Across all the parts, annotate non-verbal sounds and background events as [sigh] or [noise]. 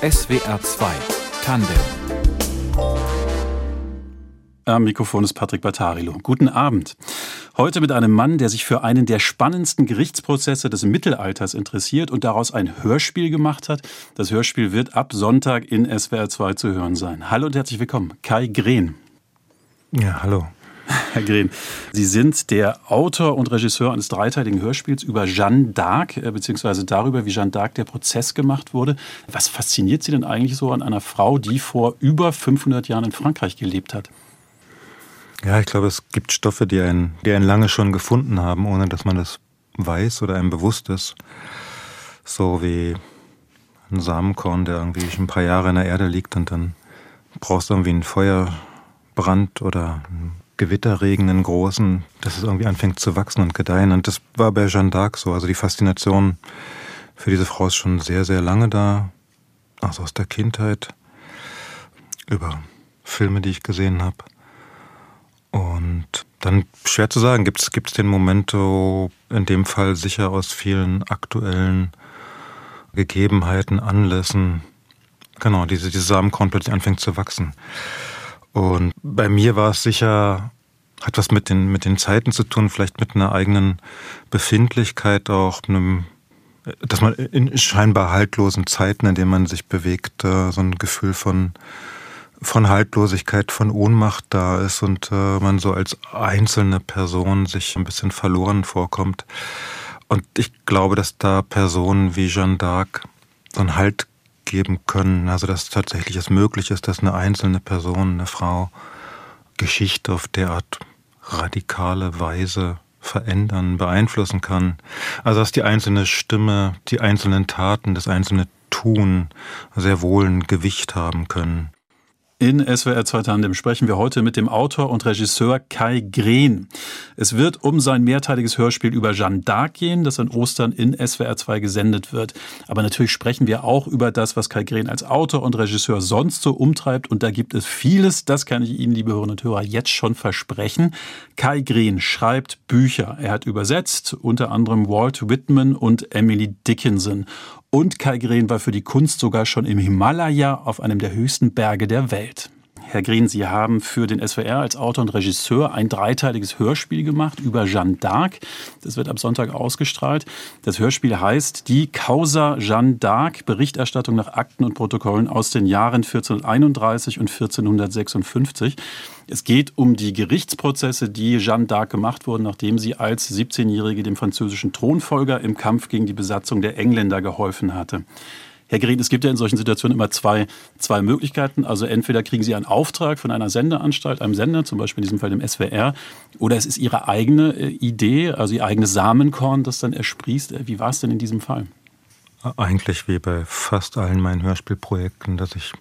SWR 2 Tandem am Mikrofon ist Patrick Battarilo. Guten Abend. Heute mit einem Mann, der sich für einen der spannendsten Gerichtsprozesse des Mittelalters interessiert und daraus ein Hörspiel gemacht hat. Das Hörspiel wird ab Sonntag in SWR 2 zu hören sein. Hallo und herzlich willkommen, Kai Green. Ja, hallo. [laughs] Herr Green, Sie sind der Autor und Regisseur eines dreiteiligen Hörspiels über Jeanne d'Arc, äh, beziehungsweise darüber, wie Jeanne d'Arc der Prozess gemacht wurde. Was fasziniert Sie denn eigentlich so an einer Frau, die vor über 500 Jahren in Frankreich gelebt hat? Ja, ich glaube, es gibt Stoffe, die einen, die einen lange schon gefunden haben, ohne dass man das weiß oder einem bewusst ist. So wie ein Samenkorn, der irgendwie ein paar Jahre in der Erde liegt und dann brauchst du irgendwie einen Feuerbrand oder einen Gewitterregen, einen großen, dass es irgendwie anfängt zu wachsen und gedeihen. Und das war bei Jeanne d'Arc so. Also die Faszination für diese Frau ist schon sehr, sehr lange da. Also aus der Kindheit. Über Filme, die ich gesehen habe. Und dann schwer zu sagen, gibt es den Momento in dem Fall sicher aus vielen aktuellen Gegebenheiten, Anlässen, genau, diese, diese Samenkorn plötzlich anfängt zu wachsen. Und bei mir war es sicher, hat was mit den, mit den Zeiten zu tun, vielleicht mit einer eigenen Befindlichkeit auch, einem, dass man in scheinbar haltlosen Zeiten, in denen man sich bewegt, so ein Gefühl von von Haltlosigkeit, von Ohnmacht da ist und äh, man so als einzelne Person sich ein bisschen verloren vorkommt. Und ich glaube, dass da Personen wie Jeanne d'Arc so einen Halt geben können, also dass tatsächlich es möglich ist, dass eine einzelne Person, eine Frau, Geschichte auf derart radikale Weise verändern, beeinflussen kann. Also dass die einzelne Stimme, die einzelnen Taten, das einzelne Tun sehr wohl ein Gewicht haben können. In SWR 2 Tandem sprechen wir heute mit dem Autor und Regisseur Kai Green. Es wird um sein mehrteiliges Hörspiel über Jeanne d'Arc gehen, das an Ostern in SWR 2 gesendet wird. Aber natürlich sprechen wir auch über das, was Kai Green als Autor und Regisseur sonst so umtreibt. Und da gibt es vieles, das kann ich Ihnen, liebe Hörerinnen und Hörer, jetzt schon versprechen. Kai Green schreibt Bücher. Er hat übersetzt unter anderem Walt Whitman und Emily Dickinson. Und Kai Green war für die Kunst sogar schon im Himalaya auf einem der höchsten Berge der Welt. Herr Green, Sie haben für den SWR als Autor und Regisseur ein dreiteiliges Hörspiel gemacht über Jeanne d'Arc. Das wird am Sonntag ausgestrahlt. Das Hörspiel heißt Die Causa Jeanne d'Arc, Berichterstattung nach Akten und Protokollen aus den Jahren 1431 und 1456. Es geht um die Gerichtsprozesse, die Jeanne d'Arc gemacht wurden, nachdem sie als 17-Jährige dem französischen Thronfolger im Kampf gegen die Besatzung der Engländer geholfen hatte. Herr Gerät, es gibt ja in solchen Situationen immer zwei, zwei Möglichkeiten. Also entweder kriegen Sie einen Auftrag von einer Sendeanstalt, einem Sender, zum Beispiel in diesem Fall dem SWR, oder es ist Ihre eigene äh, Idee, also Ihr eigenes Samenkorn, das dann ersprießt. Äh, wie war es denn in diesem Fall? Eigentlich wie bei fast allen meinen Hörspielprojekten, dass ich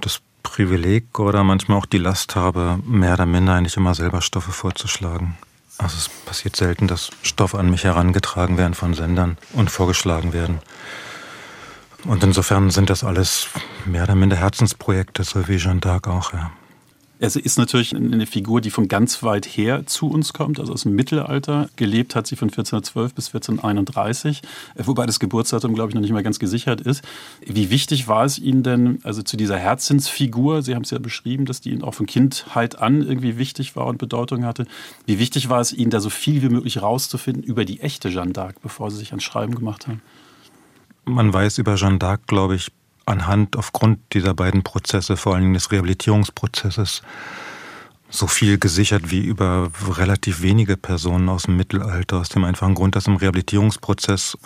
das Privileg oder manchmal auch die Last habe, mehr oder minder eigentlich immer selber Stoffe vorzuschlagen. Also es passiert selten, dass Stoffe an mich herangetragen werden von Sendern und vorgeschlagen werden. Und insofern sind das alles mehr oder minder Herzensprojekte, so wie Jeanne d'Arc auch, ja. Es ist natürlich eine Figur, die von ganz weit her zu uns kommt, also aus dem Mittelalter. Gelebt hat sie von 1412 bis 1431, wobei das Geburtsdatum, glaube ich, noch nicht mal ganz gesichert ist. Wie wichtig war es Ihnen denn, also zu dieser Herzensfigur, Sie haben es ja beschrieben, dass die Ihnen auch von Kindheit an irgendwie wichtig war und Bedeutung hatte. Wie wichtig war es Ihnen, da so viel wie möglich rauszufinden über die echte Jeanne d'Arc, bevor Sie sich ans Schreiben gemacht haben? Man weiß über Jeanne d'Arc, glaube ich, anhand, aufgrund dieser beiden Prozesse, vor allem des Rehabilitierungsprozesses, so viel gesichert wie über relativ wenige Personen aus dem Mittelalter, aus dem einfachen Grund, dass im Rehabilitierungsprozess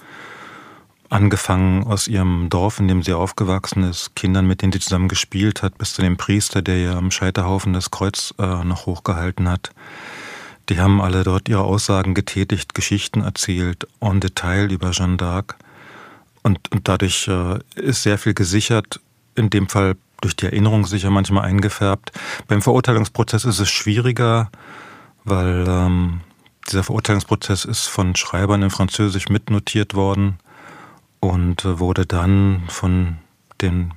angefangen aus ihrem Dorf, in dem sie aufgewachsen ist, Kindern, mit denen sie zusammen gespielt hat, bis zu dem Priester, der ihr am Scheiterhaufen das Kreuz äh, noch hochgehalten hat. Die haben alle dort ihre Aussagen getätigt, Geschichten erzählt, en Detail über Jeanne d'Arc. Und, und dadurch äh, ist sehr viel gesichert, in dem Fall durch die Erinnerung sicher manchmal eingefärbt. Beim Verurteilungsprozess ist es schwieriger, weil ähm, dieser Verurteilungsprozess ist von Schreibern in Französisch mitnotiert worden und äh, wurde dann von den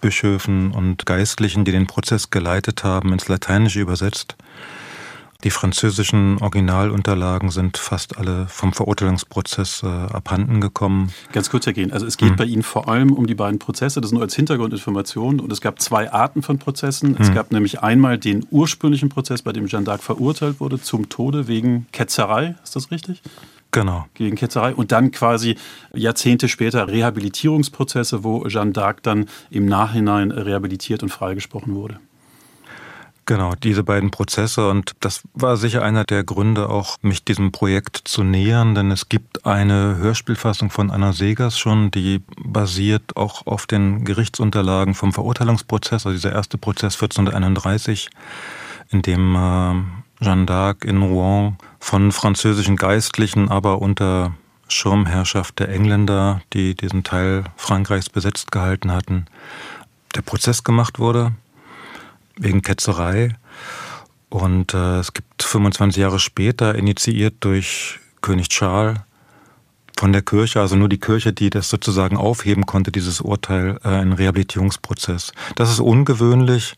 Bischöfen und Geistlichen, die den Prozess geleitet haben, ins Lateinische übersetzt. Die französischen Originalunterlagen sind fast alle vom Verurteilungsprozess äh, abhanden gekommen. Ganz kurz, Herr Gehn, also es geht hm. bei Ihnen vor allem um die beiden Prozesse, das nur als Hintergrundinformation. Und es gab zwei Arten von Prozessen. Hm. Es gab nämlich einmal den ursprünglichen Prozess, bei dem Jeanne d'Arc verurteilt wurde zum Tode wegen Ketzerei. Ist das richtig? Genau. Gegen Ketzerei. Und dann quasi Jahrzehnte später Rehabilitierungsprozesse, wo Jeanne d'Arc dann im Nachhinein rehabilitiert und freigesprochen wurde. Genau, diese beiden Prozesse. Und das war sicher einer der Gründe, auch mich diesem Projekt zu nähern, denn es gibt eine Hörspielfassung von Anna Segers schon, die basiert auch auf den Gerichtsunterlagen vom Verurteilungsprozess, also dieser erste Prozess 1431, in dem äh, Jeanne d'Arc in Rouen von französischen Geistlichen, aber unter Schirmherrschaft der Engländer, die diesen Teil Frankreichs besetzt gehalten hatten, der Prozess gemacht wurde wegen Ketzerei. Und äh, es gibt 25 Jahre später, initiiert durch König Charles von der Kirche, also nur die Kirche, die das sozusagen aufheben konnte, dieses Urteil, äh, einen Rehabilitierungsprozess. Das ist ungewöhnlich,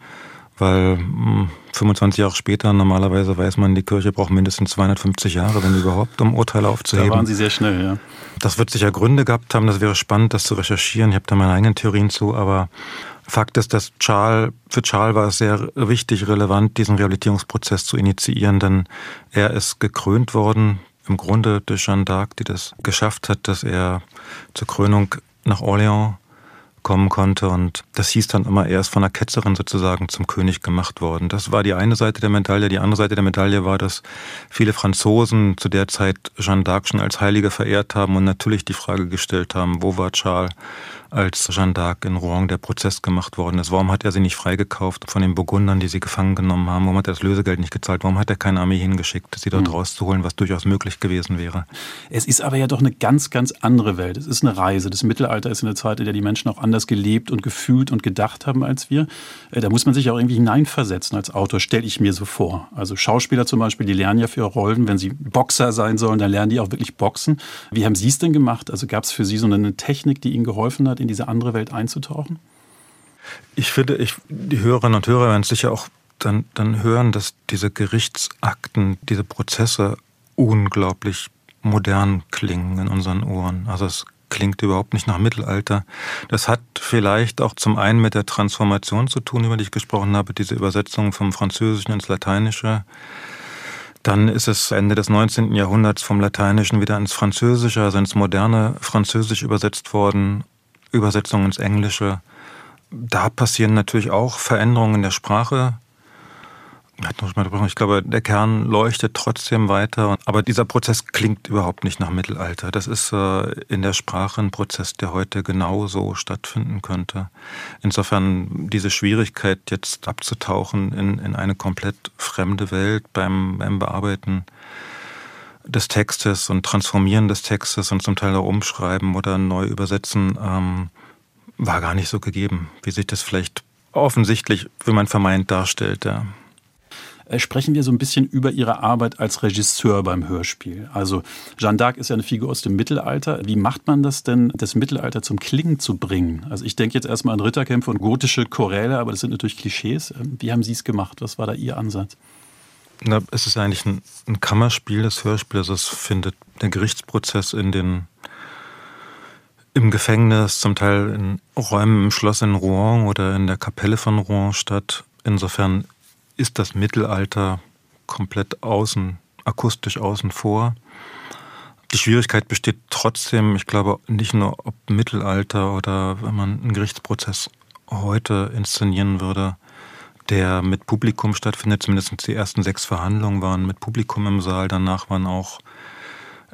weil mh, hm, 25 Jahre später normalerweise weiß man, die Kirche braucht mindestens 250 Jahre, wenn überhaupt, um Urteile aufzuheben. Da waren Sie sehr schnell, ja. Das wird sicher Gründe gehabt haben, das wäre spannend, das zu recherchieren. Ich habe da meine eigenen Theorien zu, aber Fakt ist, dass Charles, für Charles war es sehr wichtig, relevant, diesen Rehabilitierungsprozess zu initiieren, denn er ist gekrönt worden, im Grunde durch Jeanne d'Arc, die das geschafft hat, dass er zur Krönung nach Orléans kommen konnte. Und das hieß dann immer, er ist von einer Ketzerin sozusagen zum König gemacht worden. Das war die eine Seite der Medaille. Die andere Seite der Medaille war, dass viele Franzosen zu der Zeit Jeanne d'Arc schon als Heilige verehrt haben und natürlich die Frage gestellt haben, wo war Charles? Als Jeanne d'Arc in Rouen der Prozess gemacht worden ist. Warum hat er sie nicht freigekauft von den Burgundern, die sie gefangen genommen haben? Warum hat er das Lösegeld nicht gezahlt? Warum hat er keine Armee hingeschickt, sie dort mhm. rauszuholen, was durchaus möglich gewesen wäre? Es ist aber ja doch eine ganz, ganz andere Welt. Es ist eine Reise. Das Mittelalter ist eine Zeit, in der die Menschen auch anders gelebt und gefühlt und gedacht haben als wir. Äh, da muss man sich auch irgendwie hineinversetzen als Autor, stelle ich mir so vor. Also Schauspieler zum Beispiel, die lernen ja für ihre Rollen, wenn sie Boxer sein sollen, dann lernen die auch wirklich Boxen. Wie haben Sie es denn gemacht? Also gab es für Sie so eine Technik, die Ihnen geholfen hat, in diese andere Welt einzutauchen? Ich finde, ich, die Hörerinnen und Hörer werden sicher auch dann, dann hören, dass diese Gerichtsakten, diese Prozesse unglaublich modern klingen in unseren Ohren. Also es klingt überhaupt nicht nach Mittelalter. Das hat vielleicht auch zum einen mit der Transformation zu tun, über die ich gesprochen habe, diese Übersetzung vom Französischen ins Lateinische. Dann ist es Ende des 19. Jahrhunderts vom Lateinischen wieder ins Französische, also ins moderne Französisch übersetzt worden. Übersetzung ins Englische. Da passieren natürlich auch Veränderungen in der Sprache. Ich glaube, der Kern leuchtet trotzdem weiter. Aber dieser Prozess klingt überhaupt nicht nach Mittelalter. Das ist äh, in der Sprache ein Prozess, der heute genauso stattfinden könnte. Insofern diese Schwierigkeit, jetzt abzutauchen in, in eine komplett fremde Welt beim, beim Bearbeiten des Textes und Transformieren des Textes und zum Teil auch umschreiben oder neu übersetzen, ähm, war gar nicht so gegeben, wie sich das vielleicht offensichtlich, wie man vermeint, darstellt. Ja. Äh, sprechen wir so ein bisschen über Ihre Arbeit als Regisseur beim Hörspiel. Also Jeanne d'Arc ist ja eine Figur aus dem Mittelalter. Wie macht man das denn, das Mittelalter zum Klingen zu bringen? Also ich denke jetzt erstmal an Ritterkämpfe und gotische Choräle, aber das sind natürlich Klischees. Ähm, wie haben Sie es gemacht? Was war da Ihr Ansatz? Na, es ist eigentlich ein, ein Kammerspiel, das Hörspiel. Also es findet der Gerichtsprozess in den im Gefängnis, zum Teil in Räumen im Schloss in Rouen oder in der Kapelle von Rouen statt. Insofern ist das Mittelalter komplett außen, akustisch außen vor. Die Schwierigkeit besteht trotzdem, ich glaube, nicht nur ob Mittelalter oder wenn man einen Gerichtsprozess heute inszenieren würde, der mit Publikum stattfindet. Zumindest die ersten sechs Verhandlungen waren mit Publikum im Saal. Danach waren auch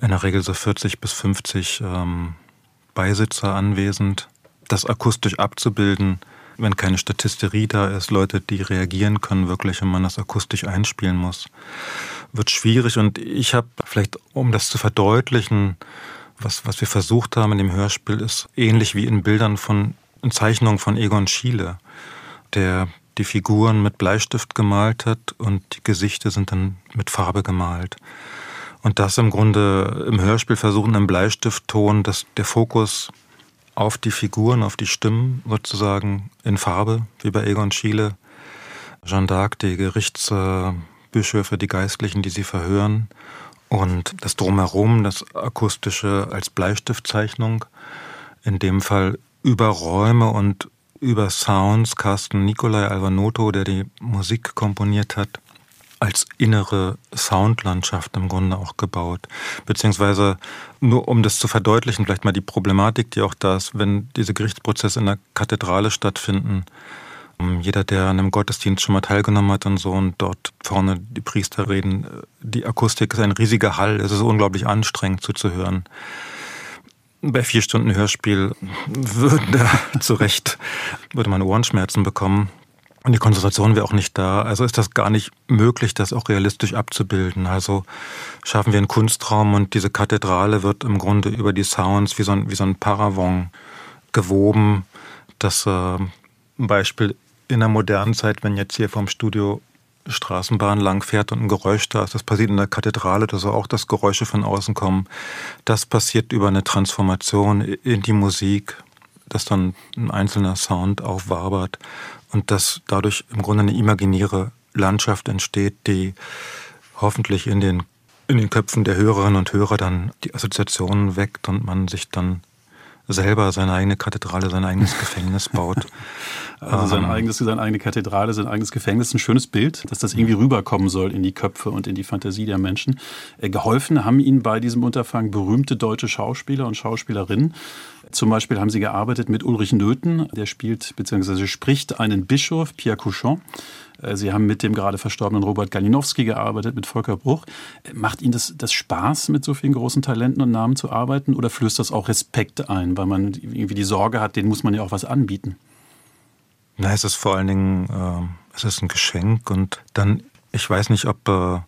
in der Regel so 40 bis 50 ähm, Beisitzer anwesend. Das akustisch abzubilden, wenn keine Statisterie da ist, Leute, die reagieren können, wirklich, wenn man das akustisch einspielen muss, wird schwierig. Und ich habe vielleicht, um das zu verdeutlichen, was, was wir versucht haben in dem Hörspiel, ist ähnlich wie in Bildern von in Zeichnungen von Egon Schiele, der die Figuren mit Bleistift gemalt hat und die Gesichter sind dann mit Farbe gemalt. Und das im Grunde im Hörspiel versuchen im Bleistiftton, dass der Fokus auf die Figuren, auf die Stimmen sozusagen in Farbe, wie bei Egon Schiele, Jeanne d'Arc, die Gerichts, Bischöfe, die Geistlichen, die sie verhören. Und das Drumherum, das Akustische als Bleistiftzeichnung, in dem Fall über Räume und über Sounds, Carsten Nikolai Alvanotto, der die Musik komponiert hat, als innere Soundlandschaft im Grunde auch gebaut. Beziehungsweise nur um das zu verdeutlichen, vielleicht mal die Problematik, die auch da ist, wenn diese Gerichtsprozesse in der Kathedrale stattfinden. Ähm, jeder, der an einem Gottesdienst schon mal teilgenommen hat und so und dort vorne die Priester reden, äh, die Akustik ist ein riesiger Hall, es ist unglaublich anstrengend zuzuhören. Bei vier Stunden Hörspiel würden da [laughs] zu Recht, würde man Ohrenschmerzen bekommen. Und die Konzentration wäre auch nicht da. Also ist das gar nicht möglich, das auch realistisch abzubilden. Also schaffen wir einen Kunstraum und diese Kathedrale wird im Grunde über die Sounds wie so ein, wie so ein Paravent gewoben. Das äh, Beispiel in der modernen Zeit, wenn jetzt hier vom Studio Straßenbahn lang fährt und ein Geräusch da ist, das passiert in der Kathedrale, dass auch das Geräusche von außen kommen. Das passiert über eine Transformation in die Musik, dass dann ein einzelner Sound aufwabert und dass dadurch im Grunde eine imaginäre Landschaft entsteht, die hoffentlich in den, in den Köpfen der Hörerinnen und Hörer dann die Assoziationen weckt und man sich dann selber seine eigene Kathedrale, sein eigenes Gefängnis baut. [laughs] Also sein ähm, eigenes, seine eigene Kathedrale, sein eigenes Gefängnis, ein schönes Bild, dass das irgendwie rüberkommen soll in die Köpfe und in die Fantasie der Menschen. Äh, geholfen haben Ihnen bei diesem Unterfangen berühmte deutsche Schauspieler und Schauspielerinnen. Zum Beispiel haben Sie gearbeitet mit Ulrich Nöthen, der spielt bzw. spricht einen Bischof, Pierre Couchon. Äh, Sie haben mit dem gerade verstorbenen Robert Galinowski gearbeitet, mit Volker Bruch. Macht Ihnen das, das Spaß, mit so vielen großen Talenten und Namen zu arbeiten oder flößt das auch Respekt ein, weil man irgendwie die Sorge hat, denen muss man ja auch was anbieten? Na, es ist vor allen Dingen, äh, es ist ein Geschenk und dann, ich weiß nicht, ob äh,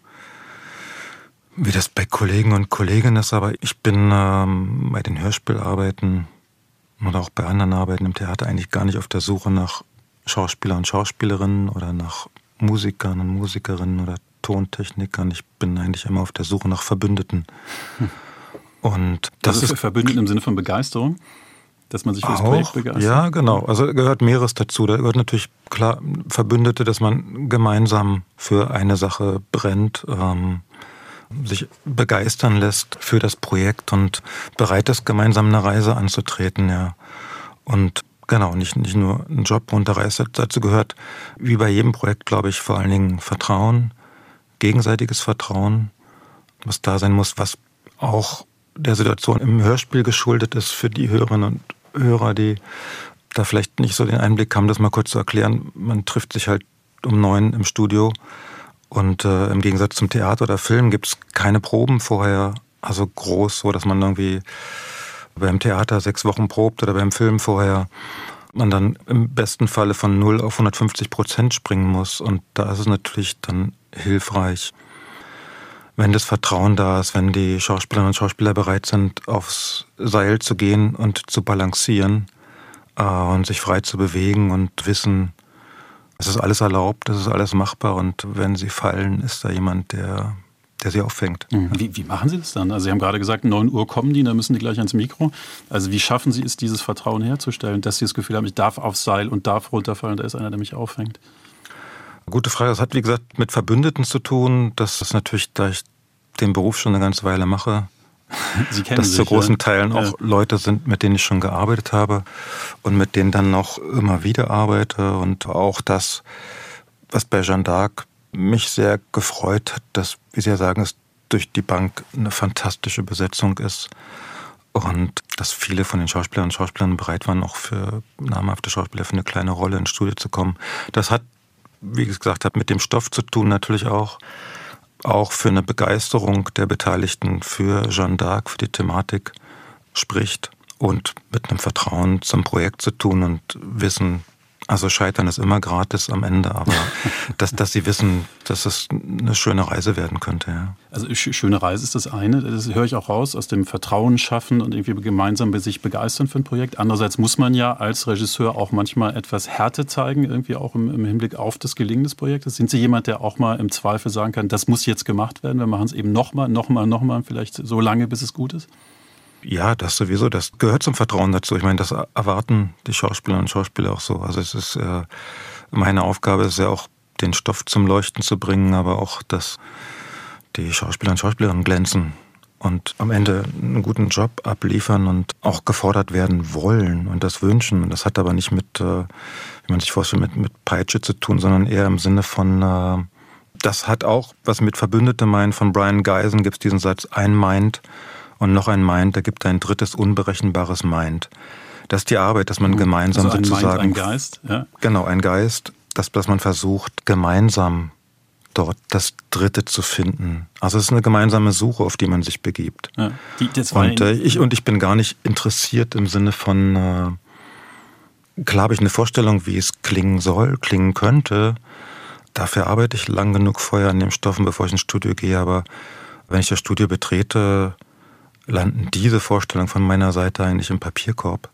wie das bei Kollegen und Kolleginnen ist, aber ich bin ähm, bei den Hörspielarbeiten oder auch bei anderen Arbeiten im Theater eigentlich gar nicht auf der Suche nach Schauspieler und Schauspielerinnen oder nach Musikern und Musikerinnen oder Tontechnikern. Ich bin eigentlich immer auf der Suche nach Verbündeten. Hm. Und das also ist Verbündeten im Sinne von Begeisterung? Dass man sich für das Projekt begeistert? Ja, genau. Also gehört mehreres dazu. Da gehört natürlich klar Verbündete, dass man gemeinsam für eine Sache brennt, ähm, sich begeistern lässt für das Projekt und bereit ist, gemeinsam eine Reise anzutreten, ja. Und Genau, nicht, nicht nur ein Job runterreißt. Dazu gehört, wie bei jedem Projekt, glaube ich, vor allen Dingen Vertrauen, gegenseitiges Vertrauen, was da sein muss, was auch der Situation im Hörspiel geschuldet ist für die Hörerinnen und Hörer, die da vielleicht nicht so den Einblick haben, das mal kurz zu erklären. Man trifft sich halt um neun im Studio und äh, im Gegensatz zum Theater oder Film gibt es keine Proben vorher, also groß, so dass man irgendwie beim Theater sechs Wochen probt oder beim Film vorher man dann im besten Falle von 0 auf 150 Prozent springen muss. Und da ist es natürlich dann hilfreich, wenn das Vertrauen da ist, wenn die Schauspielerinnen und Schauspieler bereit sind, aufs Seil zu gehen und zu balancieren äh, und sich frei zu bewegen und wissen, es ist alles erlaubt, es ist alles machbar und wenn sie fallen, ist da jemand, der der sie auffängt. Mhm. Wie, wie, machen Sie das dann? Also Sie haben gerade gesagt, 9 Uhr kommen die, dann müssen die gleich ans Mikro. Also wie schaffen Sie es, dieses Vertrauen herzustellen, dass Sie das Gefühl haben, ich darf aufs Seil und darf runterfallen, da ist einer, der mich auffängt? Gute Frage. Das hat, wie gesagt, mit Verbündeten zu tun. Das ist natürlich, da ich den Beruf schon eine ganze Weile mache, [laughs] Sie kennen dass sich, zu großen ja. Teilen auch ja. Leute sind, mit denen ich schon gearbeitet habe und mit denen dann noch immer wieder arbeite. Und auch das, was bei Jeanne d'Arc mich sehr gefreut hat, dass, wie Sie ja sagen, es durch die Bank eine fantastische Besetzung ist und dass viele von den Schauspielern und Schauspielern bereit waren, auch für namhafte Schauspieler für eine kleine Rolle ins Studio zu kommen. Das hat, wie gesagt habe, mit dem Stoff zu tun, natürlich auch, auch für eine Begeisterung der Beteiligten für Jeanne d'Arc, für die Thematik spricht und mit einem Vertrauen zum Projekt zu tun und wissen, also Scheitern ist immer gratis am Ende, aber [laughs] dass, dass sie wissen, dass es eine schöne Reise werden könnte. Ja. Also schöne Reise ist das eine, das höre ich auch raus, aus dem Vertrauen schaffen und irgendwie gemeinsam sich begeistern für ein Projekt. Andererseits muss man ja als Regisseur auch manchmal etwas Härte zeigen, irgendwie auch im, im Hinblick auf das Gelingen des Projektes. Sind Sie jemand, der auch mal im Zweifel sagen kann, das muss jetzt gemacht werden, wir machen es eben nochmal, nochmal, nochmal, vielleicht so lange, bis es gut ist? Ja, das sowieso. Das gehört zum Vertrauen dazu. Ich meine, das erwarten die Schauspielerinnen und Schauspieler auch so. Also es ist äh, meine Aufgabe ist ja auch den Stoff zum Leuchten zu bringen, aber auch, dass die Schauspieler und Schauspielerinnen glänzen und am Ende einen guten Job abliefern und auch gefordert werden wollen und das wünschen. Und das hat aber nicht mit, äh, wie man sich vorstellt, mit, mit Peitsche zu tun, sondern eher im Sinne von, äh, das hat auch was mit Verbündete meint. Von Brian Geisen gibt es diesen Satz, ein Mind und noch ein Mind, da gibt ein drittes unberechenbares Mind. Das ist die Arbeit, dass man gemeinsam also ein sozusagen. Mind, ein Geist, ja. Genau, ein Geist, dass, dass man versucht, gemeinsam dort das Dritte zu finden. Also es ist eine gemeinsame Suche, auf die man sich begibt. Ja, und, äh, ich, und ich bin gar nicht interessiert im Sinne von, äh, klar habe ich eine Vorstellung, wie es klingen soll, klingen könnte. Dafür arbeite ich lang genug vorher an den Stoffen, bevor ich ins Studio gehe. Aber wenn ich das Studio betrete, landen diese Vorstellungen von meiner Seite eigentlich im Papierkorb.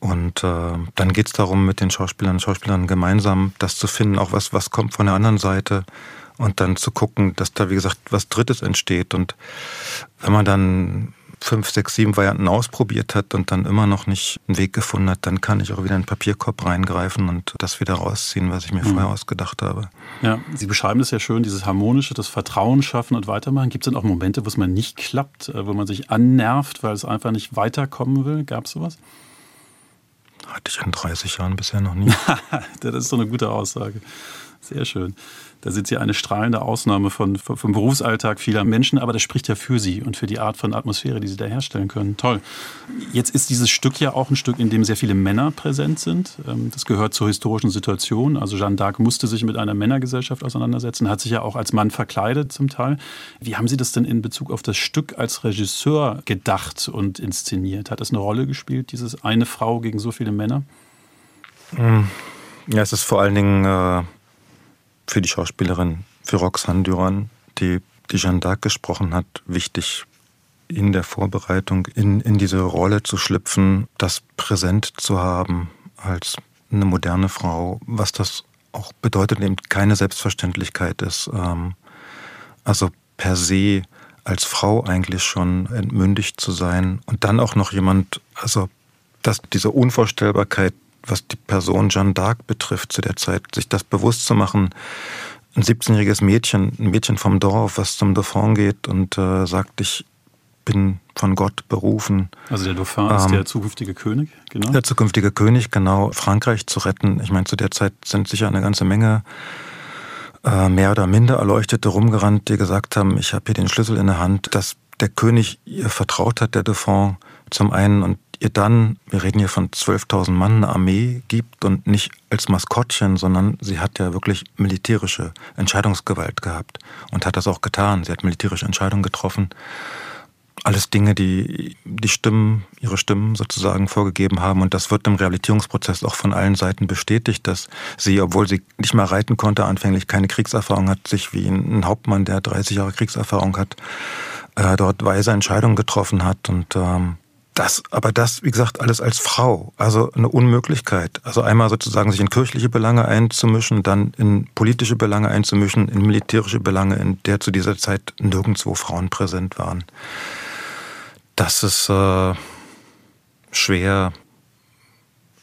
Und äh, dann geht es darum, mit den Schauspielern und Schauspielern gemeinsam das zu finden, auch was, was kommt von der anderen Seite und dann zu gucken, dass da, wie gesagt, was Drittes entsteht. Und wenn man dann fünf, sechs, sieben Varianten ausprobiert hat und dann immer noch nicht einen Weg gefunden hat, dann kann ich auch wieder in den Papierkorb reingreifen und das wieder rausziehen, was ich mir mhm. vorher ausgedacht habe. Ja, Sie beschreiben das ja schön, dieses harmonische, das Vertrauen schaffen und weitermachen. Gibt es denn auch Momente, wo es mal nicht klappt, äh, wo man sich annervt, weil es einfach nicht weiterkommen will? Gab es sowas? Hatte ich in 30 Jahren bisher noch nie. [laughs] das ist so eine gute Aussage. Sehr schön. Da sind Sie eine strahlende Ausnahme von, vom Berufsalltag vieler Menschen, aber das spricht ja für Sie und für die Art von Atmosphäre, die Sie da herstellen können. Toll. Jetzt ist dieses Stück ja auch ein Stück, in dem sehr viele Männer präsent sind. Ähm, das gehört zur historischen Situation. Also Jeanne d'Arc musste sich mit einer Männergesellschaft auseinandersetzen, hat sich ja auch als Mann verkleidet zum Teil. Wie haben Sie das denn in Bezug auf das Stück als Regisseur gedacht und inszeniert? Hat das eine Rolle gespielt, dieses eine Frau gegen so viele Männer? Hm. Ja, es ist vor allen Dingen äh, für die Schauspielerin, für Roxanne Duran, die, die Jeanne d'Arc gesprochen hat, wichtig in der Vorbereitung, in, in diese Rolle zu schlüpfen, das präsent zu haben als eine moderne Frau, was das auch bedeutet, eben keine Selbstverständlichkeit ist. Ähm, also per se als Frau eigentlich schon entmündigt zu sein und dann auch noch jemand, also dass diese Unvorstellbarkeit was die Person Jeanne d'Arc betrifft zu der Zeit, sich das bewusst zu machen. Ein 17-jähriges Mädchen, ein Mädchen vom Dorf, was zum Dauphin geht und äh, sagt, ich bin von Gott berufen. Also der Dauphin ähm, ist der zukünftige König, genau? Der zukünftige König, genau, Frankreich zu retten. Ich meine, zu der Zeit sind sicher eine ganze Menge äh, mehr oder minder Erleuchtete rumgerannt, die gesagt haben, ich habe hier den Schlüssel in der Hand, dass der König ihr vertraut hat, der Dauphin, zum einen und ihr dann, wir reden hier von 12.000 Mann, eine Armee gibt und nicht als Maskottchen, sondern sie hat ja wirklich militärische Entscheidungsgewalt gehabt und hat das auch getan. Sie hat militärische Entscheidungen getroffen. Alles Dinge, die die Stimmen, ihre Stimmen sozusagen vorgegeben haben. Und das wird im Rehabilitierungsprozess auch von allen Seiten bestätigt, dass sie, obwohl sie nicht mehr reiten konnte, anfänglich keine Kriegserfahrung hat, sich wie ein Hauptmann, der 30 Jahre Kriegserfahrung hat, äh, dort weise Entscheidungen getroffen hat. Und ähm, das, aber das, wie gesagt, alles als Frau. Also eine Unmöglichkeit. Also einmal sozusagen sich in kirchliche Belange einzumischen, dann in politische Belange einzumischen, in militärische Belange, in der zu dieser Zeit nirgendwo Frauen präsent waren. Das ist äh, schwer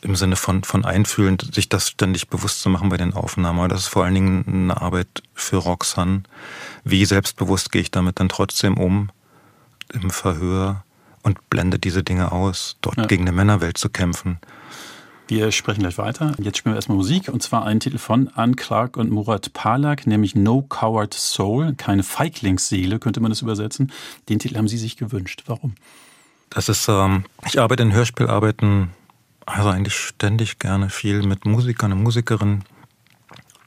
im Sinne von, von Einfühlen, sich das ständig bewusst zu machen bei den Aufnahmen. Aber das ist vor allen Dingen eine Arbeit für Roxanne. Wie selbstbewusst gehe ich damit dann trotzdem um im Verhör? Und blende diese Dinge aus, dort ja. gegen eine Männerwelt zu kämpfen. Wir sprechen gleich weiter. Jetzt spielen wir erstmal Musik und zwar einen Titel von Anne Clark und Murat Palak, nämlich No Coward Soul, keine Feiglingsseele, könnte man das übersetzen. Den Titel haben Sie sich gewünscht. Warum? Das ist, ähm, ich arbeite in Hörspielarbeiten, also eigentlich ständig gerne viel mit Musikern und Musikerinnen,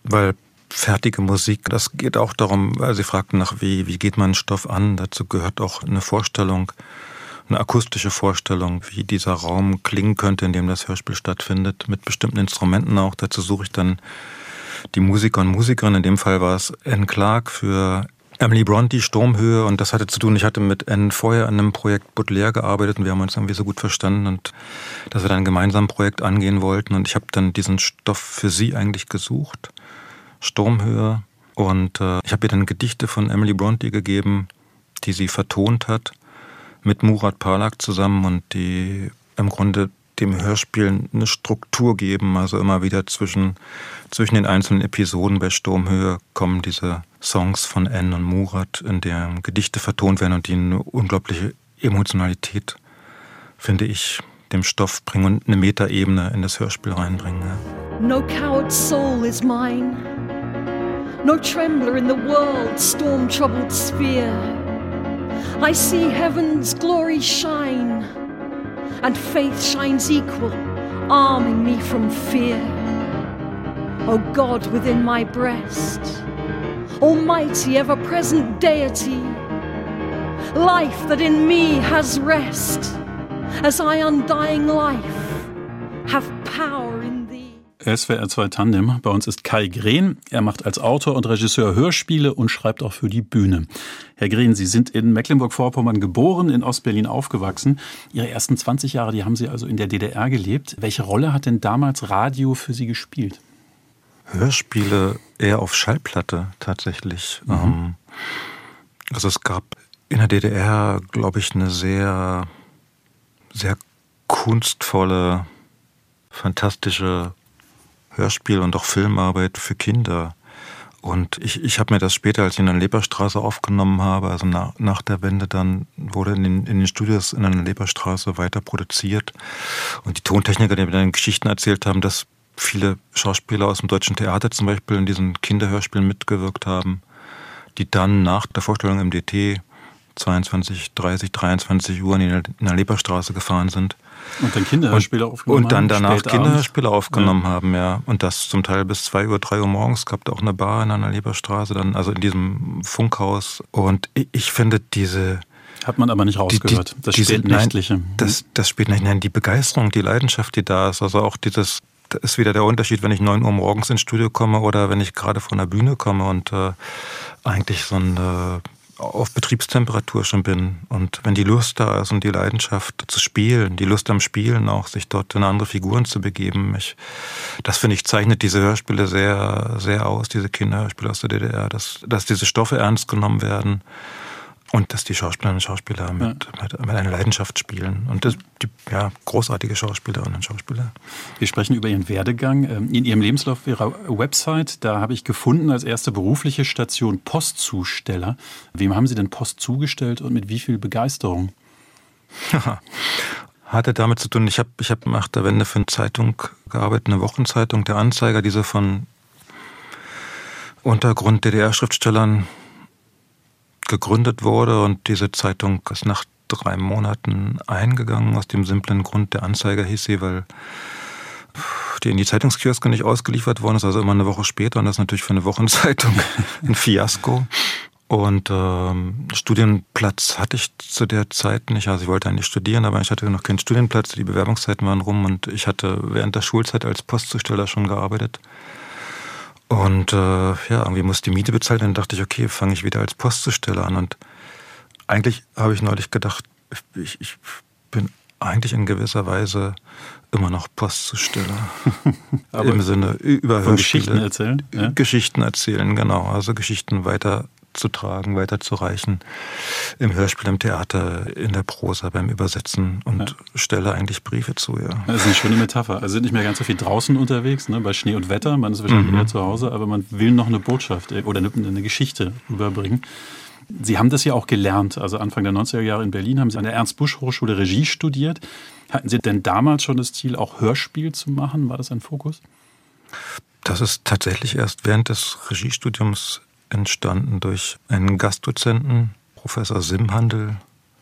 weil fertige Musik, das geht auch darum, weil Sie fragten nach, wie, wie geht man einen Stoff an, dazu gehört auch eine Vorstellung eine akustische Vorstellung, wie dieser Raum klingen könnte, in dem das Hörspiel stattfindet, mit bestimmten Instrumenten auch. Dazu suche ich dann die Musiker und Musikerinnen. In dem Fall war es Anne Clark für Emily Bronte, Sturmhöhe. Und das hatte zu tun, ich hatte mit Anne vorher an einem Projekt Baudelaire gearbeitet und wir haben uns irgendwie so gut verstanden und dass wir dann gemeinsam ein Projekt angehen wollten. Und ich habe dann diesen Stoff für sie eigentlich gesucht. Sturmhöhe. Und äh, ich habe ihr dann Gedichte von Emily Bronte gegeben, die sie vertont hat mit Murat Palak zusammen und die im Grunde dem Hörspiel eine Struktur geben. Also immer wieder zwischen, zwischen den einzelnen Episoden bei Sturmhöhe kommen diese Songs von Anne und Murat, in denen Gedichte vertont werden und die eine unglaubliche Emotionalität, finde ich, dem Stoff bringen und eine Metaebene in das Hörspiel reinbringen. No coward soul is mine, no trembler in the world's storm-troubled sphere. I see heaven's glory shine, and faith shines equal, arming me from fear. O God within my breast, Almighty, ever-present deity, life that in me has rest, as I undying life have power. SWR 2 Tandem. Bei uns ist Kai Grehn. Er macht als Autor und Regisseur Hörspiele und schreibt auch für die Bühne. Herr Grehn, Sie sind in Mecklenburg-Vorpommern geboren, in Ostberlin aufgewachsen. Ihre ersten 20 Jahre, die haben Sie also in der DDR gelebt. Welche Rolle hat denn damals Radio für Sie gespielt? Hörspiele eher auf Schallplatte tatsächlich. Mhm. Ähm, also es gab in der DDR, glaube ich, eine sehr, sehr kunstvolle, fantastische Hörspiel- und auch Filmarbeit für Kinder. Und ich, ich habe mir das später, als ich in der Leberstraße aufgenommen habe, also nach, nach der Wende dann, wurde in den, in den Studios in der Leberstraße weiter produziert. Und die Tontechniker, die mir dann Geschichten erzählt haben, dass viele Schauspieler aus dem deutschen Theater zum Beispiel in diesen Kinderhörspielen mitgewirkt haben, die dann nach der Vorstellung im DT 22, 30, 23 Uhr in der Leberstraße gefahren sind. Und dann Kinderhörspiele aufgenommen Und dann danach Kinderhörspiele aufgenommen ja. haben, ja. Und das zum Teil bis 2 Uhr, 3 Uhr morgens. gab auch eine Bar in einer Leberstraße, dann, also in diesem Funkhaus. Und ich finde diese. Hat man aber nicht rausgehört, die, die, das diese, Spätnächtliche. Nein, das, das Spätnächtliche, nein, die Begeisterung, die Leidenschaft, die da ist. Also auch dieses da ist wieder der Unterschied, wenn ich 9 Uhr morgens ins Studio komme oder wenn ich gerade von der Bühne komme und äh, eigentlich so ein äh, auf Betriebstemperatur schon bin. Und wenn die Lust da ist und die Leidenschaft zu spielen, die Lust am Spielen auch, sich dort in andere Figuren zu begeben, ich, das finde ich, zeichnet diese Hörspiele sehr, sehr aus, diese Kinderhörspiele aus der DDR, dass, dass diese Stoffe ernst genommen werden und dass die Schauspielerinnen und Schauspieler mit, ja. mit, mit, einer Leidenschaft spielen. Und das, die ja, großartige Schauspielerinnen und Schauspieler. Wir sprechen über Ihren Werdegang. Ähm, in Ihrem Lebenslauf auf Ihrer Website, da habe ich gefunden als erste berufliche Station Postzusteller. Wem haben Sie denn Post zugestellt und mit wie viel Begeisterung? [laughs] Hatte damit zu tun, ich habe ich hab nach der Wende für eine Zeitung gearbeitet, eine Wochenzeitung, der Anzeiger, diese von Untergrund DDR-Schriftstellern gegründet wurde und diese Zeitung ist nach drei Monaten eingegangen, aus dem simplen Grund, der Anzeiger hieß sie, weil die in die Zeitungskioske nicht ausgeliefert worden ist, also immer eine Woche später und das ist natürlich für eine Wochenzeitung [laughs] ein Fiasko. Und ähm, Studienplatz hatte ich zu der Zeit nicht. Also ich wollte eigentlich studieren, aber ich hatte noch keinen Studienplatz. Die Bewerbungszeiten waren rum und ich hatte während der Schulzeit als Postzusteller schon gearbeitet. Und äh, ja, irgendwie muss die Miete bezahlt werden. Dann dachte ich, okay, fange ich wieder als Postzusteller an. Und eigentlich habe ich neulich gedacht, ich, ich bin eigentlich in gewisser Weise immer noch Postzusteller. [laughs] Im Sinne über Geschichten erzählen. Ja? Geschichten erzählen, genau. Also Geschichten weiter weiterzutragen, weiterzureichen. Im Hörspiel, im Theater, in der Prosa, beim Übersetzen und ja. stelle eigentlich Briefe zu, ja. Das ist eine schöne Metapher. Also sind nicht mehr ganz so viel draußen unterwegs, ne, bei Schnee und Wetter. Man ist wahrscheinlich mhm. eher zu Hause, aber man will noch eine Botschaft äh, oder eine, eine Geschichte überbringen. Sie haben das ja auch gelernt. Also Anfang der 90er Jahre in Berlin haben Sie an der Ernst-Busch-Hochschule Regie studiert. Hatten Sie denn damals schon das Ziel, auch Hörspiel zu machen? War das ein Fokus? Das ist tatsächlich erst während des Regiestudiums entstanden durch einen Gastdozenten, Professor Simhandel,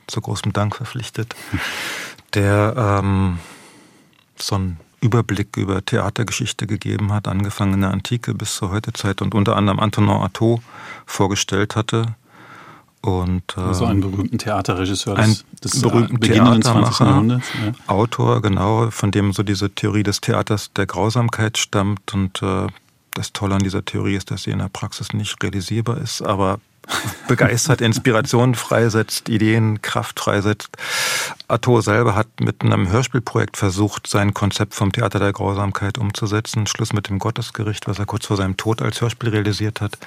zu großem Dank verpflichtet, der ähm, so einen Überblick über Theatergeschichte gegeben hat, angefangen in der Antike bis zur Heutezeit und unter anderem Antonin Artaud vorgestellt hatte. Und, äh, also einen berühmten Theaterregisseur des, des berühmten 20. Jahrhunderts. Ja. Autor, genau, von dem so diese Theorie des Theaters der Grausamkeit stammt und äh, das Tolle an dieser Theorie ist, dass sie in der Praxis nicht realisierbar ist, aber [laughs] begeistert, Inspiration freisetzt, Ideen, Kraft freisetzt. Atto selber hat mit einem Hörspielprojekt versucht, sein Konzept vom Theater der Grausamkeit umzusetzen. Schluss mit dem Gottesgericht, was er kurz vor seinem Tod als Hörspiel realisiert hat.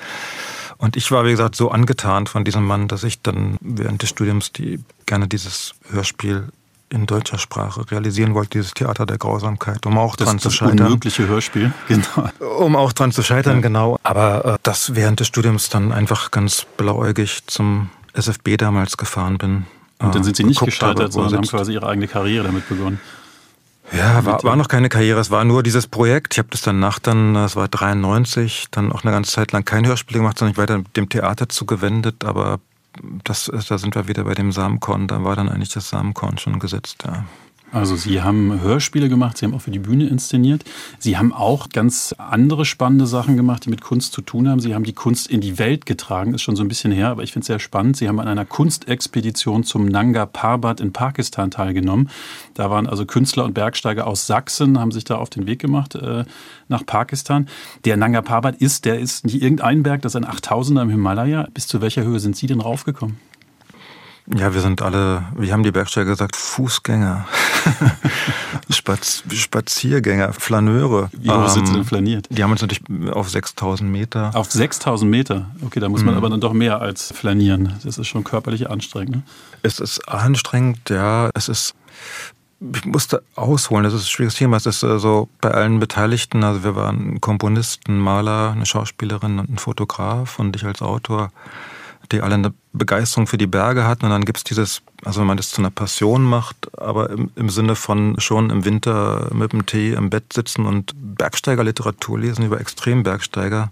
Und ich war, wie gesagt, so angetan von diesem Mann, dass ich dann während des Studiums die, gerne dieses Hörspiel in deutscher Sprache realisieren wollte, dieses Theater der Grausamkeit, um auch das, dran zu das scheitern. unmögliche Hörspiel, [laughs] genau. Um auch dran zu scheitern, ja. genau. Aber äh, das während des Studiums dann einfach ganz blauäugig zum SFB damals gefahren bin. Und dann sind Sie nicht gescheitert, habe, sondern haben quasi Ihre eigene Karriere damit begonnen. Ja, war, war noch keine Karriere, es war nur dieses Projekt. Ich habe das danach dann, das war 93, dann auch eine ganze Zeit lang kein Hörspiel gemacht, sondern ich weiter dem Theater zugewendet, aber das, da sind wir wieder bei dem Samenkorn, da war dann eigentlich das Samenkorn schon gesetzt, ja. Also Sie haben Hörspiele gemacht, Sie haben auch für die Bühne inszeniert. Sie haben auch ganz andere spannende Sachen gemacht, die mit Kunst zu tun haben. Sie haben die Kunst in die Welt getragen, ist schon so ein bisschen her, aber ich finde es sehr spannend. Sie haben an einer Kunstexpedition zum Nanga Parbat in Pakistan teilgenommen. Da waren also Künstler und Bergsteiger aus Sachsen, haben sich da auf den Weg gemacht äh, nach Pakistan. Der Nanga Parbat ist, der ist nicht irgendein Berg, das ist ein 8000er im Himalaya. Bis zu welcher Höhe sind Sie denn raufgekommen? Ja, wir sind alle, wie haben die Bergsteiger gesagt, Fußgänger, [laughs] Spaz Spaziergänger, Flaneure. Wie hoch sind sie denn ähm, flaniert? Die haben uns natürlich auf 6000 Meter. Auf 6000 Meter? Okay, da muss man mhm. aber dann doch mehr als flanieren. Das ist schon körperlich anstrengend. Ne? Es ist anstrengend, ja. Es ist ich musste ausholen, das ist ein schwieriges Thema. Es ist so also bei allen Beteiligten, also wir waren Komponisten, Maler, eine Schauspielerin und ein Fotograf und ich als Autor die alle eine Begeisterung für die Berge hatten. Und dann gibt es dieses, also wenn man das zu einer Passion macht, aber im, im, Sinne von schon im Winter mit dem Tee im Bett sitzen und Bergsteigerliteratur lesen über Extrembergsteiger.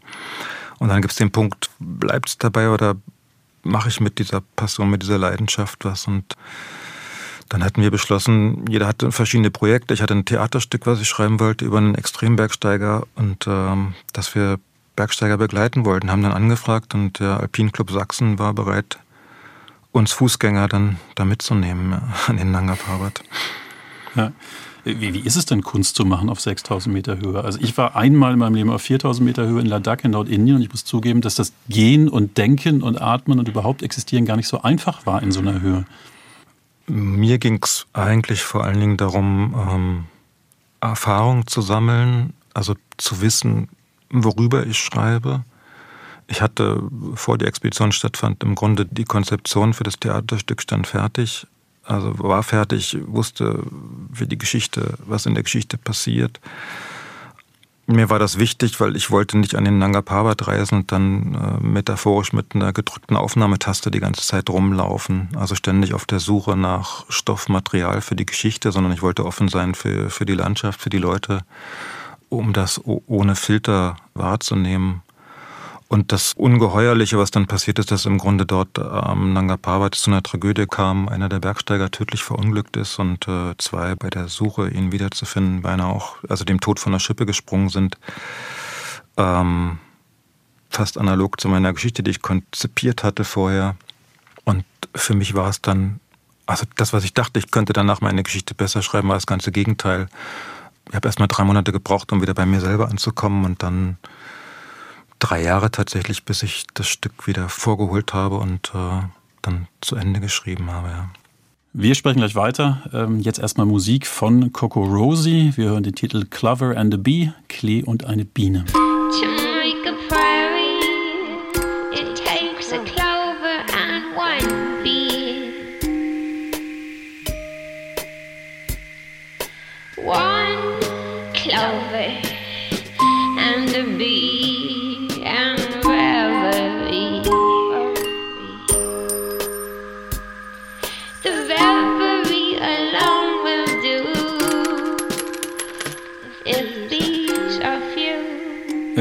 Und dann gibt es den Punkt, bleibt es dabei oder mache ich mit dieser Passion, mit dieser Leidenschaft was? Und dann hatten wir beschlossen, jeder hatte verschiedene Projekte. Ich hatte ein Theaterstück, was ich schreiben wollte über einen Extrembergsteiger und ähm, dass wir Bergsteiger begleiten wollten, haben dann angefragt und der Alpinclub Sachsen war bereit, uns Fußgänger dann da mitzunehmen ja, an den Nanga Parbat. Ja. Wie, wie, ist es denn, Kunst zu machen auf 6000 Meter Höhe? Also ich war einmal in meinem Leben auf 4000 Meter Höhe in Ladakh in Nordindien und ich muss zugeben, dass das Gehen und Denken und Atmen und überhaupt Existieren gar nicht so einfach war in so einer Höhe. Mir ging es eigentlich vor allen Dingen darum, ähm, Erfahrung zu sammeln, also zu wissen, worüber ich schreibe. Ich hatte, vor die Expedition stattfand, im Grunde die Konzeption für das Theaterstück stand fertig. Also war fertig, wusste, wie die Geschichte, was in der Geschichte passiert. Mir war das wichtig, weil ich wollte nicht an den Nanga Parbat reisen und dann äh, metaphorisch mit einer gedrückten Aufnahmetaste die ganze Zeit rumlaufen. Also ständig auf der Suche nach Stoffmaterial für die Geschichte, sondern ich wollte offen sein für, für die Landschaft, für die Leute um das ohne Filter wahrzunehmen. Und das Ungeheuerliche, was dann passiert ist, dass im Grunde dort am Nanga Parbat zu einer Tragödie kam, einer der Bergsteiger tödlich verunglückt ist und äh, zwei bei der Suche, ihn wiederzufinden, beinahe auch, also dem Tod von der Schippe gesprungen sind. Ähm, fast analog zu meiner Geschichte, die ich konzipiert hatte vorher. Und für mich war es dann, also das, was ich dachte, ich könnte danach meine Geschichte besser schreiben, war das ganze Gegenteil ich habe erst mal drei Monate gebraucht, um wieder bei mir selber anzukommen und dann drei Jahre tatsächlich, bis ich das Stück wieder vorgeholt habe und äh, dann zu Ende geschrieben habe. Ja. Wir sprechen gleich weiter. Ähm, jetzt erstmal Musik von Coco Rosie. Wir hören den Titel Clover and a Bee, Klee und eine Biene.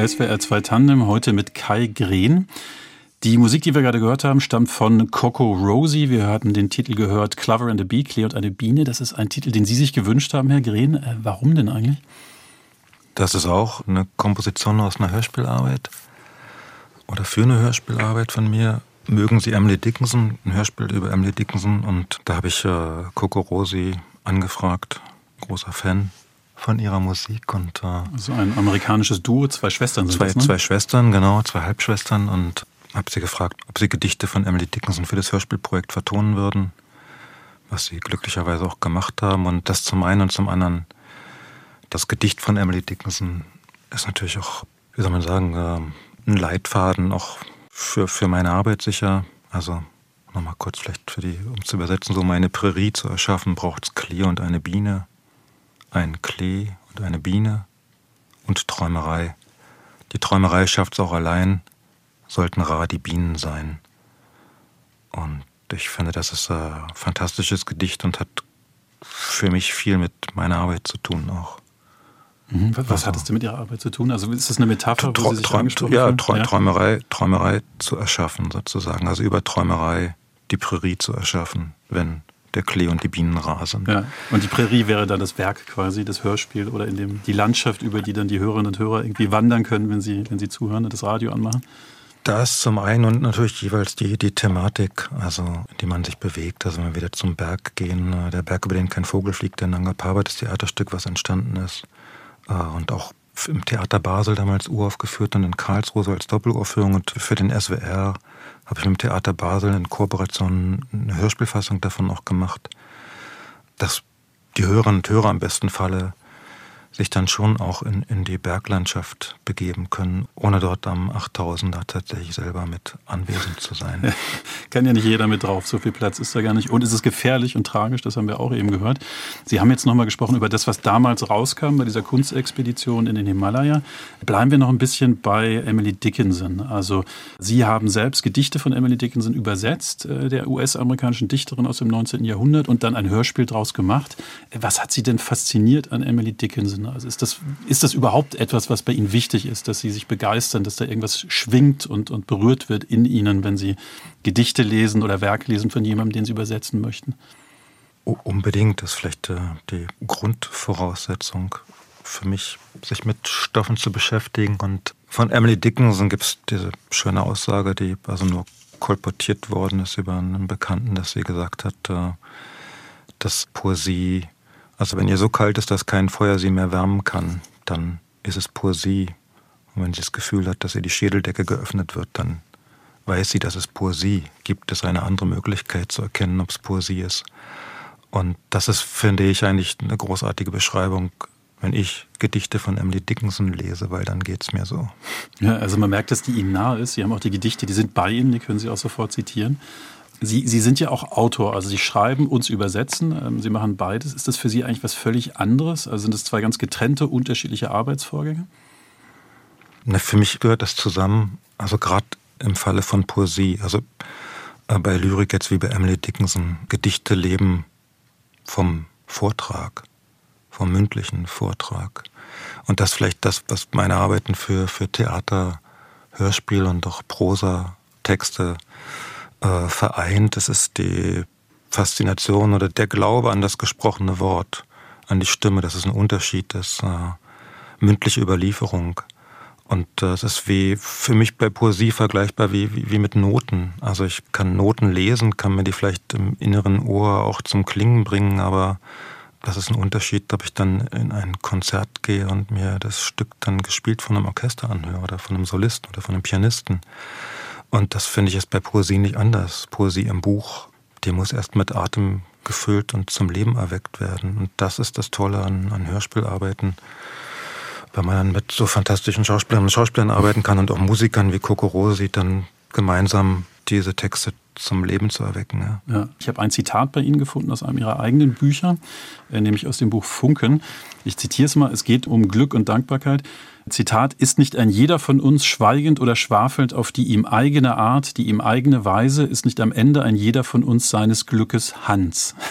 SWR 2 Tandem heute mit Kai Green. Die Musik, die wir gerade gehört haben, stammt von Coco Rosie. Wir hatten den Titel gehört Clover and a Bee, Klee und eine Biene. Das ist ein Titel, den Sie sich gewünscht haben, Herr Green. Äh, warum denn eigentlich? Das ist auch eine Komposition aus einer Hörspielarbeit oder für eine Hörspielarbeit von mir. Mögen Sie Emily Dickinson, ein Hörspiel über Emily Dickinson. Und da habe ich äh, Coco Rosie angefragt, großer Fan von ihrer Musik. Und, äh, also ein amerikanisches Duo, zwei Schwestern sind zwei, das, ne? Zwei Schwestern, genau, zwei Halbschwestern. Und habe sie gefragt, ob sie Gedichte von Emily Dickinson für das Hörspielprojekt vertonen würden, was sie glücklicherweise auch gemacht haben. Und das zum einen und zum anderen, das Gedicht von Emily Dickinson ist natürlich auch, wie soll man sagen, äh, ein Leitfaden auch für, für meine Arbeit sicher. Also nochmal kurz vielleicht für die, um zu übersetzen, so meine Prärie zu erschaffen, braucht es Klee und eine Biene, ein Klee und eine Biene und Träumerei. Die Träumerei schafft es auch allein, sollten rar die Bienen sein. Und ich finde, das ist ein fantastisches Gedicht und hat für mich viel mit meiner Arbeit zu tun auch. Mhm. Was also, hat es denn mit Ihrer Arbeit zu tun? Also ist das eine Metapher, wo Sie sich Träum, ja, Träum, ja, Träumerei, Träumerei zu erschaffen sozusagen. Also über Träumerei die Prärie zu erschaffen, wenn der Klee und die Bienen rasen. Ja. Und die Prärie wäre dann das Werk quasi, das Hörspiel oder in dem die Landschaft, über die dann die Hörerinnen und Hörer irgendwie wandern können, wenn sie, wenn sie zuhören und das Radio anmachen. Das zum einen und natürlich jeweils die, die Thematik, also in die man sich bewegt. Also wenn wir wieder zum Berg gehen, äh, der Berg, über den kein Vogel fliegt, der Nanga Parbat, das Theaterstück, was entstanden ist. Äh, und auch im Theater Basel damals uraufgeführt und in Karlsruhe so als Doppelaufführung. Und für den SWR habe ich mit dem Theater Basel in Kooperation eine Hörspielfassung davon auch gemacht. Dass die Hörerinnen und Hörer im besten Falle sich dann schon auch in, in die Berglandschaft begeben können, ohne dort am 8000er tatsächlich selber mit anwesend zu sein. [laughs] Kann ja nicht jeder mit drauf, so viel Platz ist da gar nicht. Und es ist gefährlich und tragisch, das haben wir auch eben gehört. Sie haben jetzt nochmal gesprochen über das, was damals rauskam bei dieser Kunstexpedition in den Himalaya. Bleiben wir noch ein bisschen bei Emily Dickinson. Also Sie haben selbst Gedichte von Emily Dickinson übersetzt, äh, der US-amerikanischen Dichterin aus dem 19. Jahrhundert, und dann ein Hörspiel draus gemacht. Was hat Sie denn fasziniert an Emily Dickinson? Ne? Also ist das, ist das überhaupt etwas, was bei Ihnen wichtig ist, dass Sie sich begeistern, dass da irgendwas schwingt und, und berührt wird in Ihnen, wenn Sie Gedichte lesen oder Werke lesen von jemandem, den Sie übersetzen möchten? Unbedingt, das ist vielleicht äh, die Grundvoraussetzung für mich, sich mit Stoffen zu beschäftigen. Und von Emily Dickinson gibt es diese schöne Aussage, die also nur kolportiert worden ist über einen Bekannten, dass sie gesagt hat, äh, dass Poesie also wenn ihr so kalt ist, dass kein Feuer sie mehr wärmen kann, dann ist es Poesie. Und wenn sie das Gefühl hat, dass ihr die Schädeldecke geöffnet wird, dann weiß sie, dass es Poesie gibt. Es eine andere Möglichkeit zu erkennen, ob es Poesie ist. Und das ist, finde ich, eigentlich eine großartige Beschreibung, wenn ich Gedichte von Emily Dickinson lese, weil dann geht es mir so. Ja, also man merkt, dass die Ihnen nahe ist. Sie haben auch die Gedichte, die sind bei Ihnen, die können Sie auch sofort zitieren. Sie, Sie sind ja auch Autor, also Sie schreiben und übersetzen. Ähm, Sie machen beides. Ist das für Sie eigentlich was völlig anderes? Also sind das zwei ganz getrennte, unterschiedliche Arbeitsvorgänge? Na, für mich gehört das zusammen. Also gerade im Falle von Poesie, also äh, bei Lyrik jetzt wie bei Emily Dickinson, Gedichte leben vom Vortrag, vom mündlichen Vortrag. Und das vielleicht das, was meine Arbeiten für, für Theater, Hörspiel und auch Prosa, Texte äh, vereint. Es ist die Faszination oder der Glaube an das gesprochene Wort, an die Stimme. Das ist ein Unterschied, das äh, mündliche Überlieferung. Und äh, es ist wie für mich bei Poesie vergleichbar wie, wie, wie, mit Noten. Also ich kann Noten lesen, kann mir die vielleicht im inneren Ohr auch zum Klingen bringen, aber das ist ein Unterschied, ob ich dann in ein Konzert gehe und mir das Stück dann gespielt von einem Orchester anhöre oder von einem Solisten oder von einem Pianisten. Und das finde ich ist bei Poesie nicht anders. Poesie im Buch, die muss erst mit Atem gefüllt und zum Leben erweckt werden. Und das ist das Tolle an, an Hörspielarbeiten, wenn man dann mit so fantastischen Schauspielerinnen und Schauspielern arbeiten kann und auch Musikern wie Coco Rosi dann gemeinsam diese Texte zum Leben zu erwecken. Ja. ja ich habe ein Zitat bei Ihnen gefunden aus einem Ihrer eigenen Bücher, äh, nämlich aus dem Buch Funken. Ich zitiere es mal, es geht um Glück und Dankbarkeit. Zitat, ist nicht ein jeder von uns schweigend oder schwafelnd auf die ihm eigene Art, die ihm eigene Weise, ist nicht am Ende ein jeder von uns seines Glückes Hans. [laughs]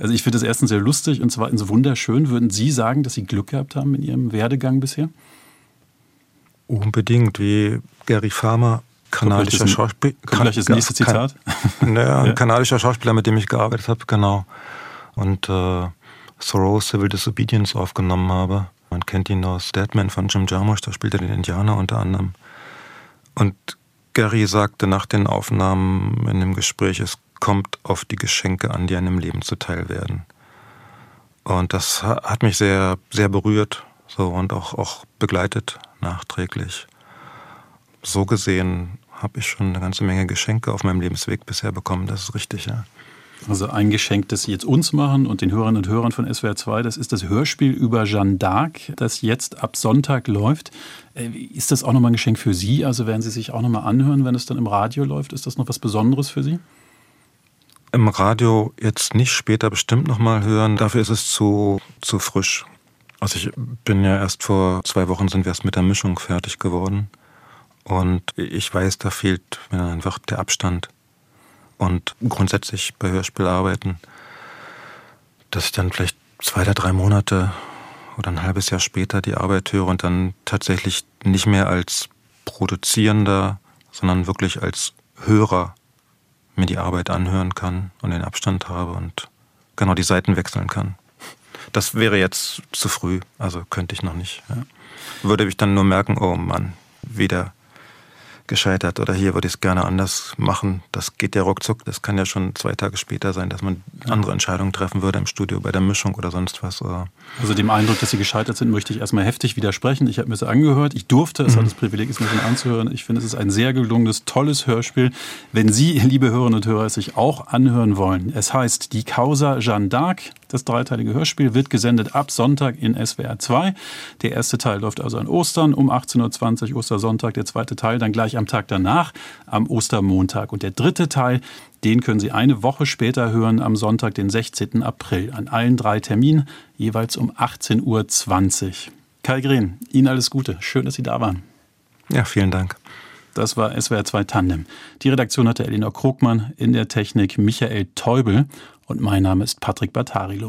Also ich finde das erstens sehr lustig und zweitens wunderschön. Würden Sie sagen, dass Sie Glück gehabt haben in Ihrem Werdegang bisher? Unbedingt, wie Gary Farmer, kanadischer Schauspieler. Gleich das nächste Zitat. [laughs] Naja, ein kanadischer Schauspieler, mit dem ich gearbeitet habe, genau. Und äh, Thoreau Civil Disobedience aufgenommen habe. Man kennt ihn aus Deadman von Jim Jarmusch, da spielt er den Indianer unter anderem. Und Gary sagte nach den Aufnahmen in dem Gespräch, es kommt auf die Geschenke an, die einem Leben zuteil werden. Und das hat mich sehr, sehr berührt so, und auch, auch begleitet nachträglich. So gesehen habe ich schon eine ganze Menge Geschenke auf meinem Lebensweg bisher bekommen, das ist richtig, ja. Also ein Geschenk, das Sie jetzt uns machen und den Hörerinnen und Hörern von SWR 2, das ist das Hörspiel über Jeanne d'Arc, das jetzt ab Sonntag läuft. Äh, ist das auch nochmal ein Geschenk für Sie? Also werden Sie sich auch nochmal anhören, wenn es dann im Radio läuft? Ist das noch was Besonderes für Sie? im Radio jetzt nicht später bestimmt nochmal hören. Dafür ist es zu, zu frisch. Also ich bin ja erst vor zwei Wochen sind wir erst mit der Mischung fertig geworden. Und ich weiß, da fehlt mir einfach der Abstand. Und grundsätzlich bei Hörspielarbeiten, dass ich dann vielleicht zwei oder drei Monate oder ein halbes Jahr später die Arbeit höre und dann tatsächlich nicht mehr als Produzierender, sondern wirklich als Hörer mir die Arbeit anhören kann und den Abstand habe und genau die Seiten wechseln kann. Das wäre jetzt zu früh, also könnte ich noch nicht. Ja. Würde ich dann nur merken, oh Mann, wieder gescheitert oder hier würde ich es gerne anders machen. Das geht ja ruckzuck. Das kann ja schon zwei Tage später sein, dass man andere Entscheidungen treffen würde im Studio bei der Mischung oder sonst was. Also dem Eindruck, dass Sie gescheitert sind, möchte ich erstmal heftig widersprechen. Ich habe mir das angehört. Ich durfte, es mhm. hat das Privileg, es mir schon anzuhören. Ich finde, es ist ein sehr gelungenes, tolles Hörspiel. Wenn Sie, liebe Hörerinnen und Hörer, es sich auch anhören wollen. Es heißt Die Causa Jeanne d'Arc. Das dreiteilige Hörspiel wird gesendet ab Sonntag in SWR 2. Der erste Teil läuft also an Ostern um 18.20 Uhr, Ostersonntag. Der zweite Teil dann gleich am Tag danach, am Ostermontag. Und der dritte Teil, den können Sie eine Woche später hören, am Sonntag, den 16. April. An allen drei Terminen, jeweils um 18.20 Uhr. Kai Green, Ihnen alles Gute. Schön, dass Sie da waren. Ja, vielen Dank. Das war SWR 2 Tandem. Die Redaktion hatte Elinor Krugmann, in der Technik Michael Teubel und mein Name ist Patrick Bartarilo.